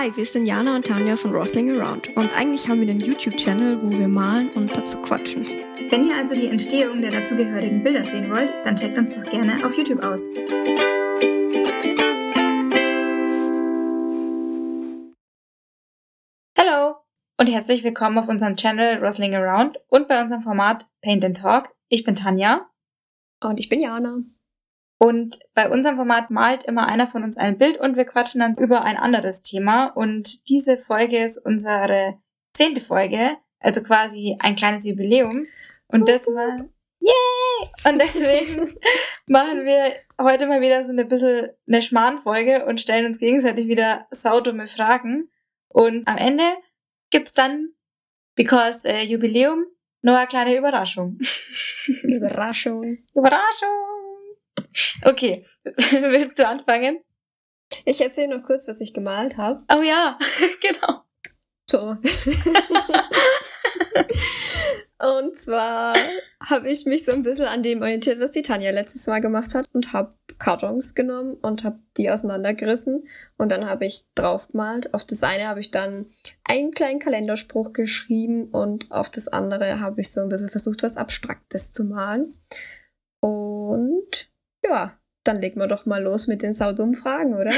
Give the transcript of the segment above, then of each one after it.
Hi, wir sind Jana und Tanja von Rosling Around und eigentlich haben wir einen YouTube-Channel, wo wir malen und dazu quatschen. Wenn ihr also die Entstehung der dazugehörigen Bilder sehen wollt, dann checkt uns doch gerne auf YouTube aus. Hallo und herzlich willkommen auf unserem Channel Rosling Around und bei unserem Format Paint and Talk. Ich bin Tanja. Und ich bin Jana. Und bei unserem Format malt immer einer von uns ein Bild und wir quatschen dann über ein anderes Thema. Und diese Folge ist unsere zehnte Folge, also quasi ein kleines Jubiläum. Und das war, yay! Und deswegen machen wir heute mal wieder so eine bisschen eine Schmarrn-Folge und stellen uns gegenseitig wieder saudumme Fragen. Und am Ende gibt's dann, because äh, Jubiläum, noch eine kleine Überraschung. Überraschung. Überraschung! Okay, willst du anfangen? Ich erzähle noch kurz, was ich gemalt habe. Oh ja, genau. So. und zwar habe ich mich so ein bisschen an dem orientiert, was die Tanja letztes Mal gemacht hat und habe Kartons genommen und habe die auseinandergerissen und dann habe ich drauf gemalt. Auf das eine habe ich dann einen kleinen Kalenderspruch geschrieben und auf das andere habe ich so ein bisschen versucht, was Abstraktes zu malen. Und ja, dann legen wir doch mal los mit den saudummen Fragen, oder?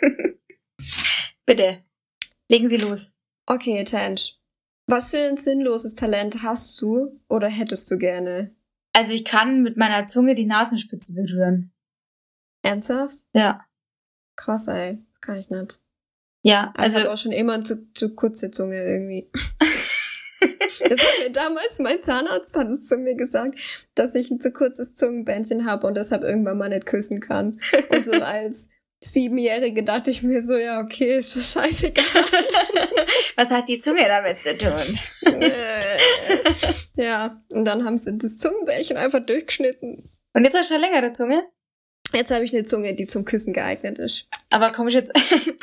Bitte, legen Sie los. Okay, Tench. Was für ein sinnloses Talent hast du oder hättest du gerne? Also ich kann mit meiner Zunge die Nasenspitze berühren. Ernsthaft? Ja. Krass, ey. Das kann ich nicht. Ja, Also also ich hab auch schon immer zu, zu kurze Zunge irgendwie. Das hat mir damals mein Zahnarzt hat es zu mir gesagt, dass ich ein zu kurzes Zungenbändchen habe und deshalb irgendwann mal nicht küssen kann. Und so als Siebenjährige dachte ich mir so, ja, okay, ist schon scheißegal. was hat die Zunge damit zu tun? Äh, ja, und dann haben sie das Zungenbändchen einfach durchgeschnitten. Und jetzt hast du eine längere Zunge? Jetzt habe ich eine Zunge, die zum Küssen geeignet ist. Aber komm ich jetzt,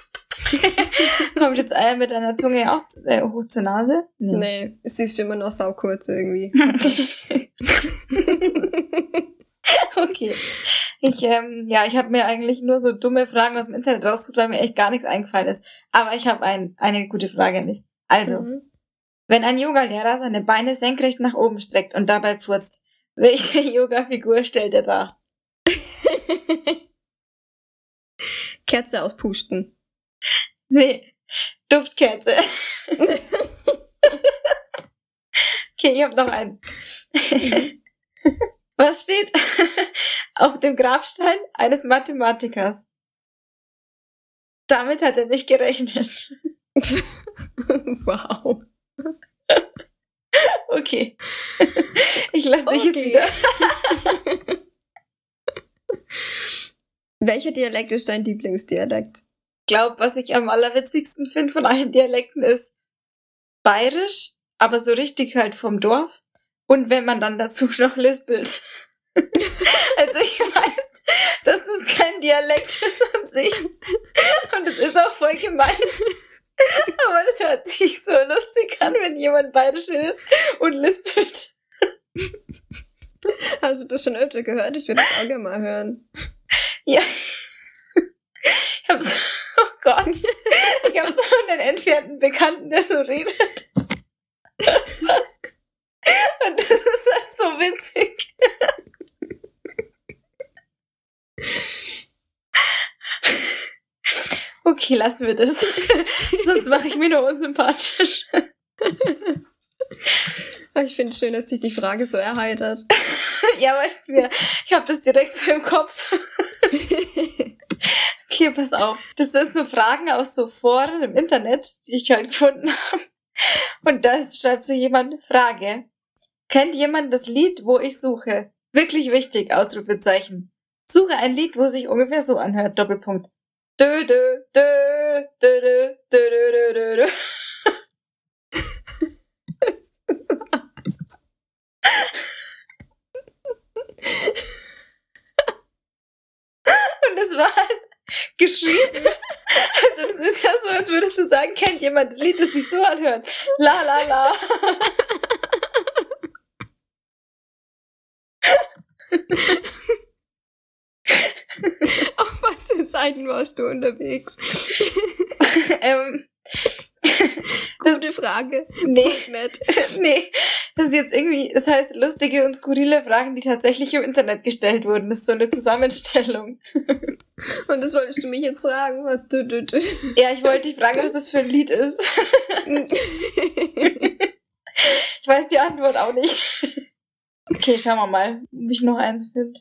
komm ich jetzt äh, mit deiner Zunge auch zu- äh, hoch zur Nase? Nee, sie ist immer noch saukurz irgendwie. Okay. Ich, ähm, ja, ich habe mir eigentlich nur so dumme Fragen aus dem Internet rausgesucht, weil mir echt gar nichts eingefallen ist. Aber ich habe ein, eine gute Frage nicht. Also, Mhm. wenn ein Yogalehrer seine Beine senkrecht nach oben streckt und dabei pfurzt, welche Yoga-Figur stellt er da? Kerze auspusten. Nee, Duftkerze. okay, ich habe noch einen. Was steht auf dem Grabstein eines Mathematikers? Damit hat er nicht gerechnet. wow. Okay. Ich lasse dich jetzt Okay. wieder. Welcher Dialekt ist dein Lieblingsdialekt? Ich glaube, was ich am allerwitzigsten finde von allen Dialekten ist bayerisch, aber so richtig halt vom Dorf. Und wenn man dann dazu noch lispelt. also ich weiß, dass das kein Dialekt ist an sich. Und es ist auch voll gemein. Aber es hört sich so lustig an, wenn jemand bayerisch redet und lispelt. Hast du das schon öfter gehört? Ich würde das auch gerne mal hören. Ja. Ich hab so, oh Gott. Ich hab so einen entfernten Bekannten, der so redet. Und das ist halt so witzig. Okay, lassen wir das. Sonst mache ich mir nur unsympathisch. Ich finde es schön, dass dich die Frage so erheitert. Ja, weißt du mir, ich habe das direkt im Kopf. Okay, pass auf. Das sind so Fragen aus so Foren im Internet, die ich halt gefunden habe. Und da schreibt so jemand Frage. Kennt jemand das Lied, wo ich suche? Wirklich wichtig, Ausrufezeichen. Suche ein Lied, wo sich ungefähr so anhört, Doppelpunkt. Dö, dö, dö, dö, dö, dö, dö, dö, dö. Und es war halt geschrieben. Also das ist ja so, als würdest du sagen, kennt jemand das Lied, das sich so anhört. La la la. Auf was für Seiten warst du unterwegs? ähm, Gute Frage. nee, nee, das ist jetzt irgendwie, das heißt lustige und skurrile Fragen, die tatsächlich im Internet gestellt wurden. Das ist so eine Zusammenstellung. Und das wolltest du mich jetzt fragen, was du, du, du. Ja, ich wollte dich fragen, was das für ein Lied ist. Ich weiß die Antwort auch nicht. Okay, schauen wir mal, ob ich noch eins finde.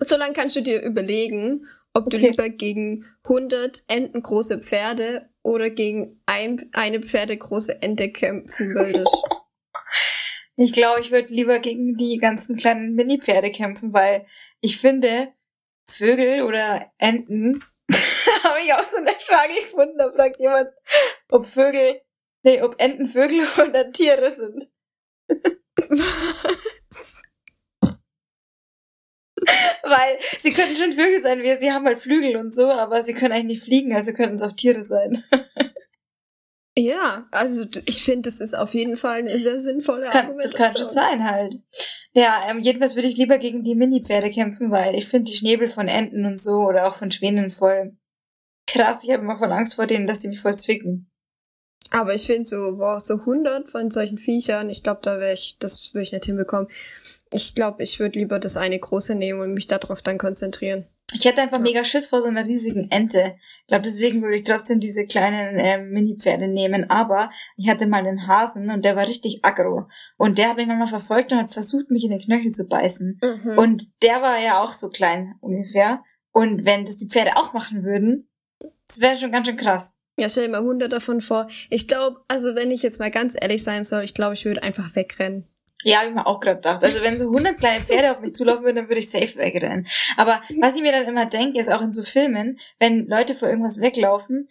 so lange kannst du dir überlegen, ob du Okay. lieber gegen 100 entengroße Pferde oder gegen ein, eine pferdegroße Ente kämpfen würdest. Ich glaube, ich würde lieber gegen die ganzen kleinen Mini-Pferde kämpfen, weil ich finde, Vögel oder Enten, habe ich auch so eine Frage gefunden, da fragt jemand, ob Vögel, nee, ob Enten Vögel oder Tiere sind. Weil sie könnten schon Vögel sein, wir, sie haben halt Flügel und so, aber sie können eigentlich nicht fliegen, also könnten es auch Tiere sein. ja, also ich finde, das ist auf jeden Fall eine sehr sinnvolle Kann, das kann schon sein halt. Ja, ähm, jedenfalls würde ich lieber gegen die Mini-Pferde kämpfen, weil ich finde die Schnäbel von Enten und so oder auch von Schwänen voll krass. Ich habe immer voll Angst vor denen, dass die mich voll zwicken. Aber ich finde so, boah, so 100 von solchen Viechern, ich glaube, da wäre ich, das würde ich nicht hinbekommen. Ich glaube, ich würde lieber das eine große nehmen und mich darauf dann konzentrieren. Ich hätte einfach Ja. mega Schiss vor so einer riesigen Ente. Ich glaube, deswegen würde ich trotzdem diese kleinen ähm, Mini-Pferde nehmen. Aber ich hatte mal einen Hasen und der war richtig aggro. Und der hat mich manchmal verfolgt und hat versucht, mich in den Knöchel zu beißen. Mhm. Und der war ja auch so klein ungefähr. Und wenn das die Pferde auch machen würden, das wäre schon ganz schön krass. Ja, stell dir mal 100 davon vor. Ich glaube, also wenn ich jetzt mal ganz ehrlich sein soll, ich glaube, ich würde einfach wegrennen. Ja, habe ich mir auch gerade gedacht. Also wenn so 100 kleine Pferde auf mich zulaufen würden, dann würde ich safe wegrennen. Aber was ich mir dann immer denke, ist auch in so Filmen, wenn Leute vor irgendwas weglaufen,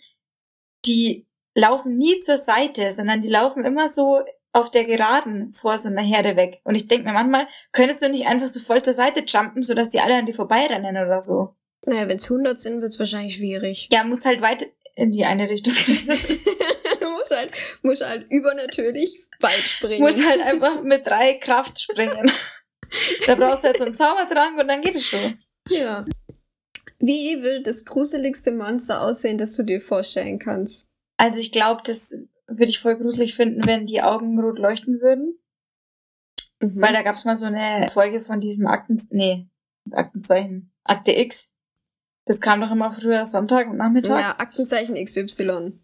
die laufen nie zur Seite, sondern die laufen immer so auf der Geraden vor so einer Herde weg. Und ich denke mir manchmal, könntest du nicht einfach so voll zur Seite jumpen, sodass die alle an dir vorbeirennen oder so? Naja, wenn es 100 sind, wird es wahrscheinlich schwierig. Ja, muss halt weit in die eine Richtung. du musst halt, musst halt übernatürlich weit springen. muss halt einfach mit drei Kraft springen. da brauchst du halt so einen Zaubertrank und dann geht es schon. Ja. Wie würde das gruseligste Monster aussehen, das du dir vorstellen kannst? Also ich glaube, das würde ich voll gruselig finden, wenn die Augen rot leuchten würden. Mhm. Weil da gab's mal so eine Folge von diesem Akten... Nee, Aktenzeichen. Akte X. Das kam doch immer früher Sonntag und ja, nachmittags. Aktenzeichen XY.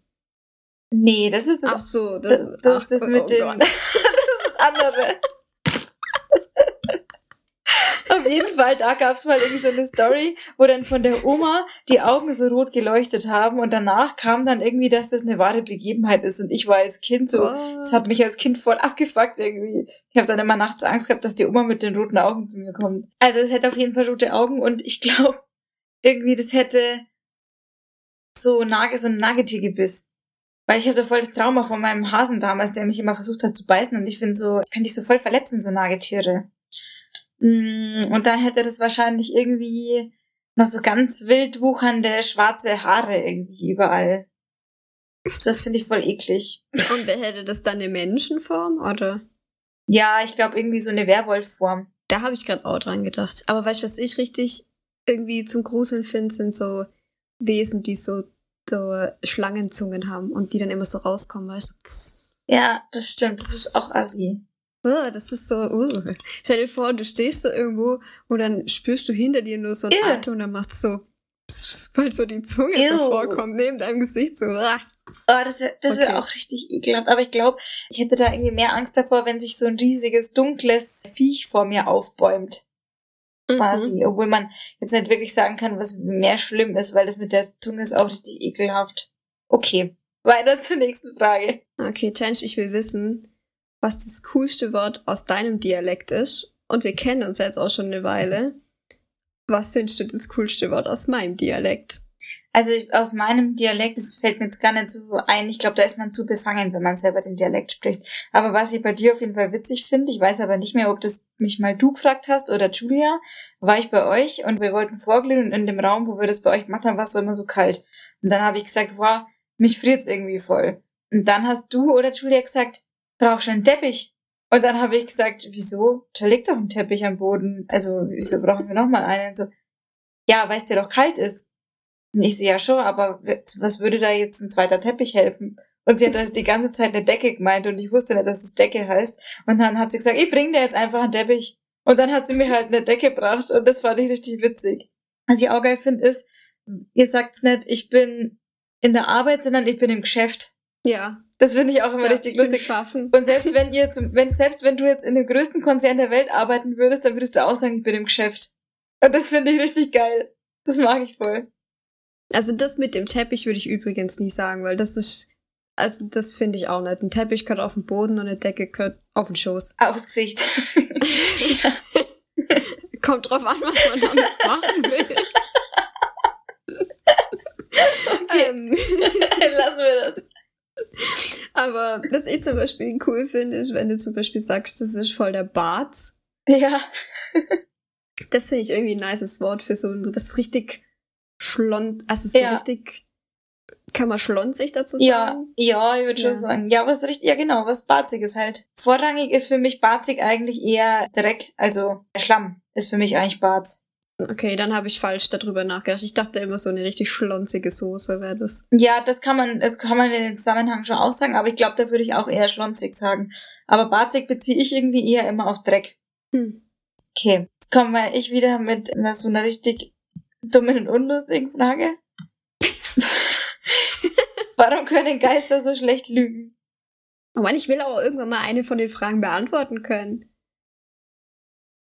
nee, das ist Ach das, so, das, das, das, ach, das oh mit den... Gott. das ist das andere. Auf jeden Fall, da gab's mal irgendwie so eine Story, wo dann von der Oma die Augen so rot geleuchtet haben und danach kam dann irgendwie, dass das eine wahre Begebenheit ist und ich war als Kind so, das hat mich als Kind voll abgefuckt irgendwie. Ich habe dann immer nachts Angst gehabt, dass die Oma mit den roten Augen zu mir kommt. Also es hätte auf jeden Fall rote Augen und ich glaube irgendwie, das hätte so, Nage, so ein Nagetiergebiss. Weil ich hatte voll das Trauma von meinem Hasen damals, der mich immer versucht hat zu beißen und ich finde so, ich könnte dich so voll verletzen, so Nagetiere. Mm, Und dann hätte das wahrscheinlich irgendwie noch so ganz wild wuchernde schwarze Haare irgendwie überall. Das finde ich voll eklig. Und wer hätte das dann in Menschenform, oder? Ja, ich glaube irgendwie so eine Werwolfform. Da habe ich gerade auch dran gedacht. Aber weißt du, was ich richtig irgendwie zum Gruseln finde, sind so Wesen, die so, so Schlangenzungen haben und die dann immer so rauskommen, weißt du? Pss. Ja, das stimmt. Das ist auch assi. Uh, das ist so, uh. Stell dir vor, du stehst so irgendwo und dann spürst du hinter dir nur so ein. Atem und dann macht's so, pss, pss, weil so die Zunge Ew. so vorkommt, neben deinem Gesicht so. ah. Oh, das wäre das wär Okay. auch richtig ekelhaft. Aber ich glaube, ich hätte da irgendwie mehr Angst davor, wenn sich so ein riesiges, dunkles Viech vor mir aufbäumt. Mhm. Quasi. Obwohl man jetzt nicht wirklich sagen kann, was mehr schlimm ist, weil das mit der Zunge ist auch richtig ekelhaft. Okay. Weiter zur nächsten Frage. Okay, Change, ich will wissen, was das coolste Wort aus deinem Dialekt ist. Und wir kennen uns jetzt auch schon eine Weile. Was findest du das coolste Wort aus meinem Dialekt? Also aus meinem Dialekt, das fällt mir jetzt gar nicht so ein. Ich glaube, da ist man zu befangen, wenn man selber den Dialekt spricht. Aber was ich bei dir auf jeden Fall witzig finde, ich weiß aber nicht mehr, ob das mich mal du gefragt hast oder Julia, war ich bei euch und wir wollten vorglühen und in dem Raum, wo wir das bei euch gemacht haben, war es so immer so kalt. Und dann habe ich gesagt, wow, mich friert's irgendwie voll. Und dann hast du oder Julia gesagt, brauchst du einen Teppich? Und dann habe ich gesagt, wieso? Da liegt doch ein Teppich am Boden. Also, wieso brauchen wir nochmal einen? So, ja, weil es dir doch kalt ist. Und ich so, ja schon, aber was würde da jetzt ein zweiter Teppich helfen? Und sie hat halt die ganze Zeit eine Decke gemeint und ich wusste nicht, dass es Decke heißt. Und dann hat sie gesagt, ich bring dir jetzt einfach einen Teppich. Und dann hat sie mir halt eine Decke gebracht und das fand ich richtig witzig. Was ich auch geil finde, ist, ihr sagt nicht, ich bin in der Arbeit, sondern ich bin im Geschäft. Ja. Das finde ich auch immer ja, richtig ich bin lustig. Schaffen. Und selbst wenn ihr zum, wenn, selbst wenn du jetzt in dem größten Konzern der Welt arbeiten würdest, dann würdest du auch sagen, ich bin im Geschäft. Und das finde ich richtig geil. Das mag ich voll. Also das mit dem Teppich würde ich übrigens nie sagen, weil das ist, also das finde ich auch nicht. Ein Teppich gehört auf den Boden und eine Decke gehört auf den Schoß. Aufs Gesicht. Kommt drauf an, was man damit machen will. ähm, Lassen wir das. aber was ich zum Beispiel cool finde, ist, wenn du zum Beispiel sagst, das ist voll der Bart. Ja. Das finde ich irgendwie ein nices Wort für so ein, was richtig schlond, also so Ja. richtig, kann man schlonzig dazu Ja, sagen? ja, ich würde Ja. schon sagen. Ja, was richtig, ja genau, was Barziges halt. Vorrangig ist für mich Barzig eigentlich eher Dreck, also Schlamm ist für mich eigentlich Barz. Okay, dann habe ich falsch darüber nachgedacht. Ich dachte immer so eine richtig schlonzige Soße wäre das. Ja, das kann man, das kann man in dem Zusammenhang schon auch sagen, aber ich glaube, da würde ich auch eher schlonzig sagen. Aber Barzig beziehe ich irgendwie eher immer auf Dreck. Hm. Okay, jetzt kommen wir ich wieder mit so einer richtig dummen und unlustigen Frage. Warum können Geister so schlecht lügen? Oh Mann, ich will aber irgendwann mal eine von den Fragen beantworten können.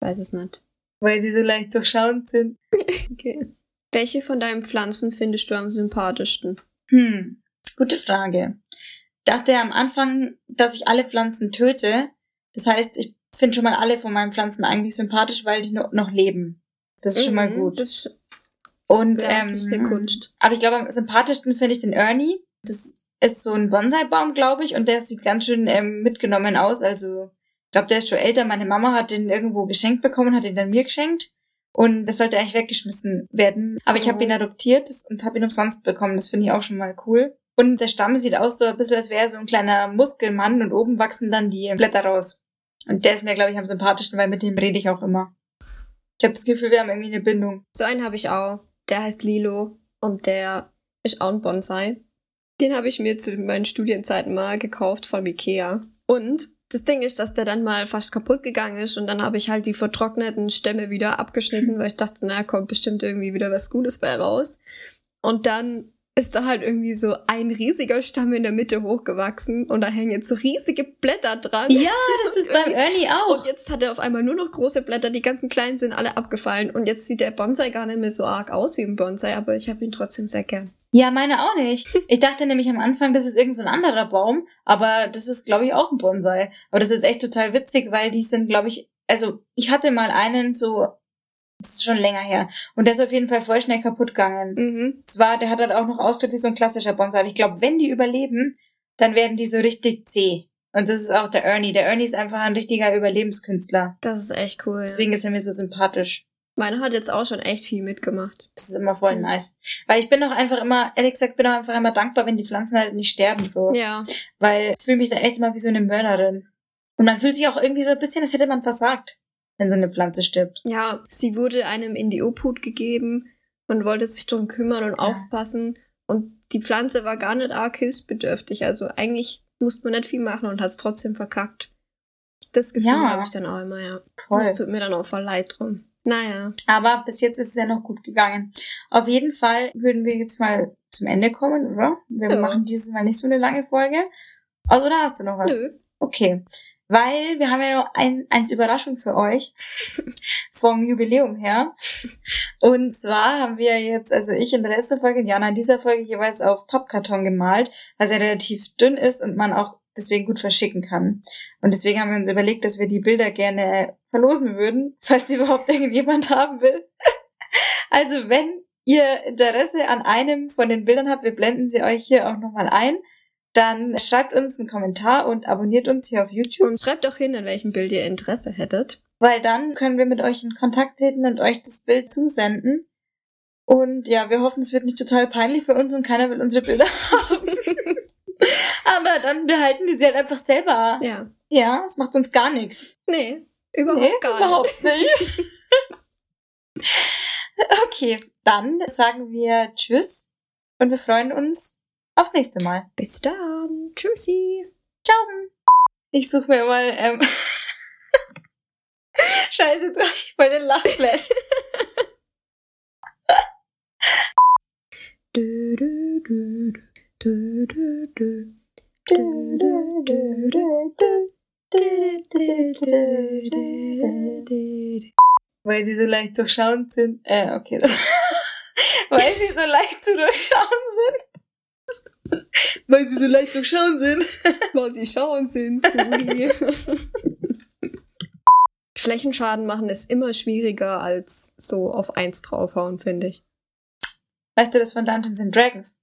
Weiß es nicht. Weil sie so leicht durchschauend sind. Okay. Welche von deinen Pflanzen findest du am sympathischsten? Hm, gute Frage. Dachte ja am Anfang, dass ich alle Pflanzen töte. Das heißt, ich finde schon mal alle von meinen Pflanzen eigentlich sympathisch, weil die no noch leben. Das ist schon mal Mhm, gut. Das Und ja, das ist eine ähm, Kunst. aber ich glaube, am sympathischsten finde ich den Ernie. Das ist so ein Bonsai-Baum, glaube ich, und der sieht ganz schön ähm, mitgenommen aus. Also, ich glaube, der ist schon älter. Meine Mama hat den irgendwo geschenkt bekommen, hat ihn dann mir geschenkt. Und das sollte eigentlich weggeschmissen werden. Aber ich habe Oh. ihn adoptiert und habe ihn umsonst bekommen. Das finde ich auch schon mal cool. Und der Stamm sieht aus so ein bisschen, als wäre er so ein kleiner Muskelmann und oben wachsen dann die Blätter raus. Und der ist mir, glaube ich, am sympathischsten, weil mit dem rede ich auch immer. Ich habe das Gefühl, wir haben irgendwie eine Bindung. So einen habe ich auch. Der heißt Lilo und der ist auch ein Bonsai. Den habe ich mir zu meinen Studienzeiten mal gekauft von Ikea. Und das Ding ist, dass der dann mal fast kaputt gegangen ist und dann habe ich halt die vertrockneten Stämme wieder abgeschnitten, weil ich dachte, na, kommt bestimmt irgendwie wieder was Gutes bei raus. Und dann ist da halt irgendwie so ein riesiger Stamm in der Mitte hochgewachsen und da hängen jetzt so riesige Blätter dran. Ja, das ist beim Ernie auch. Und jetzt hat er auf einmal nur noch große Blätter, die ganzen kleinen sind alle abgefallen. Und jetzt sieht der Bonsai gar nicht mehr so arg aus wie ein Bonsai, aber ich habe ihn trotzdem sehr gern. Ja, meine auch nicht. Ich dachte nämlich am Anfang, das ist irgend so ein anderer Baum, aber das ist, glaube ich, auch ein Bonsai. Aber das ist echt total witzig, weil die sind, glaube ich, also ich hatte mal einen so, das ist schon länger her, und der ist auf jeden Fall voll schnell kaputt gegangen. Mhm. Zwar, der hat halt auch noch Ausdruck wie so ein klassischer Bonsai, aber ich glaube, wenn die überleben, dann werden die so richtig zäh. Und das ist auch der Ernie. Der Ernie ist einfach ein richtiger Überlebenskünstler. Das ist echt cool. Deswegen ist er mir so sympathisch. Meiner hat jetzt auch schon echt viel mitgemacht. Das ist immer voll nice. Weil ich bin auch einfach immer, ehrlich gesagt, bin auch einfach immer dankbar, wenn die Pflanzen halt nicht sterben, so. Ja. Weil ich fühle mich da echt immer wie so eine Mörderin. Und man fühlt sich auch irgendwie so ein bisschen, als hätte man versagt, wenn so eine Pflanze stirbt. Ja, sie wurde einem in die Obhut gegeben und wollte sich drum kümmern und aufpassen. Und die Pflanze war gar nicht arg hilfsbedürftig. Also eigentlich musste man nicht viel machen und hat es trotzdem verkackt. Das Gefühl Ja. habe ich dann auch immer, ja. Voll. Das tut mir dann auch voll leid drum. Naja. Aber bis jetzt ist es ja noch gut gegangen. Auf jeden Fall würden wir jetzt mal zum Ende kommen, oder? Wir Ja. machen dieses Mal nicht so eine lange Folge. Also, oder hast du noch was? Nö. Okay. Weil wir haben ja noch ein, eins Überraschung für euch vom Jubiläum her. Und zwar haben wir jetzt, also ich in der letzten Folge und Jana in dieser Folge jeweils auf Pappkarton gemalt, weil er relativ dünn ist und man auch deswegen gut verschicken kann. Und deswegen haben wir uns überlegt, dass wir die Bilder gerne verlosen würden, falls die überhaupt irgendjemand haben will. Also wenn ihr Interesse an einem von den Bildern habt, wir blenden sie euch hier auch nochmal ein, dann schreibt uns einen Kommentar und abonniert uns hier auf YouTube, Und schreibt auch hin, an welchem Bild ihr Interesse hättet. weil dann können wir mit euch in Kontakt treten und euch das Bild zusenden. Und ja, wir hoffen, es wird nicht total peinlich für uns und keiner will unsere Bilder haben. Aber dann behalten wir sie halt einfach selber. Ja. Ja, es macht uns gar nichts. Nee, überhaupt Nee, gar überhaupt nicht. Okay, dann sagen wir Tschüss und wir freuen uns aufs nächste Mal. Bis dann. Tschüssi. Tschaußen. Ich suche mir mal, ähm, Scheiße, jetzt habe ich voll den Lachflash. Du, du, du, du, du, du. Weil sie so leicht durchschauend sind. Äh, okay. Weil sie so leicht zu durchschauen sind. Weil sie so leicht durchschauen sind. Weil sie schauen sind. Flächenschaden machen ist immer schwieriger als so auf eins draufhauen, finde ich. Weißt du das von Dungeons and Dragons?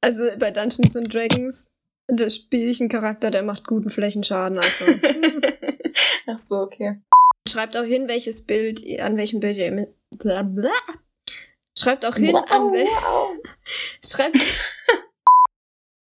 Also bei Dungeons and Dragons, da spiele ich einen Charakter, der macht guten Flächenschaden. Also Ach so, okay. schreibt auch hin, welches Bild, an welchem Bild ihr mit. Schreibt auch hin, an wel schreibt,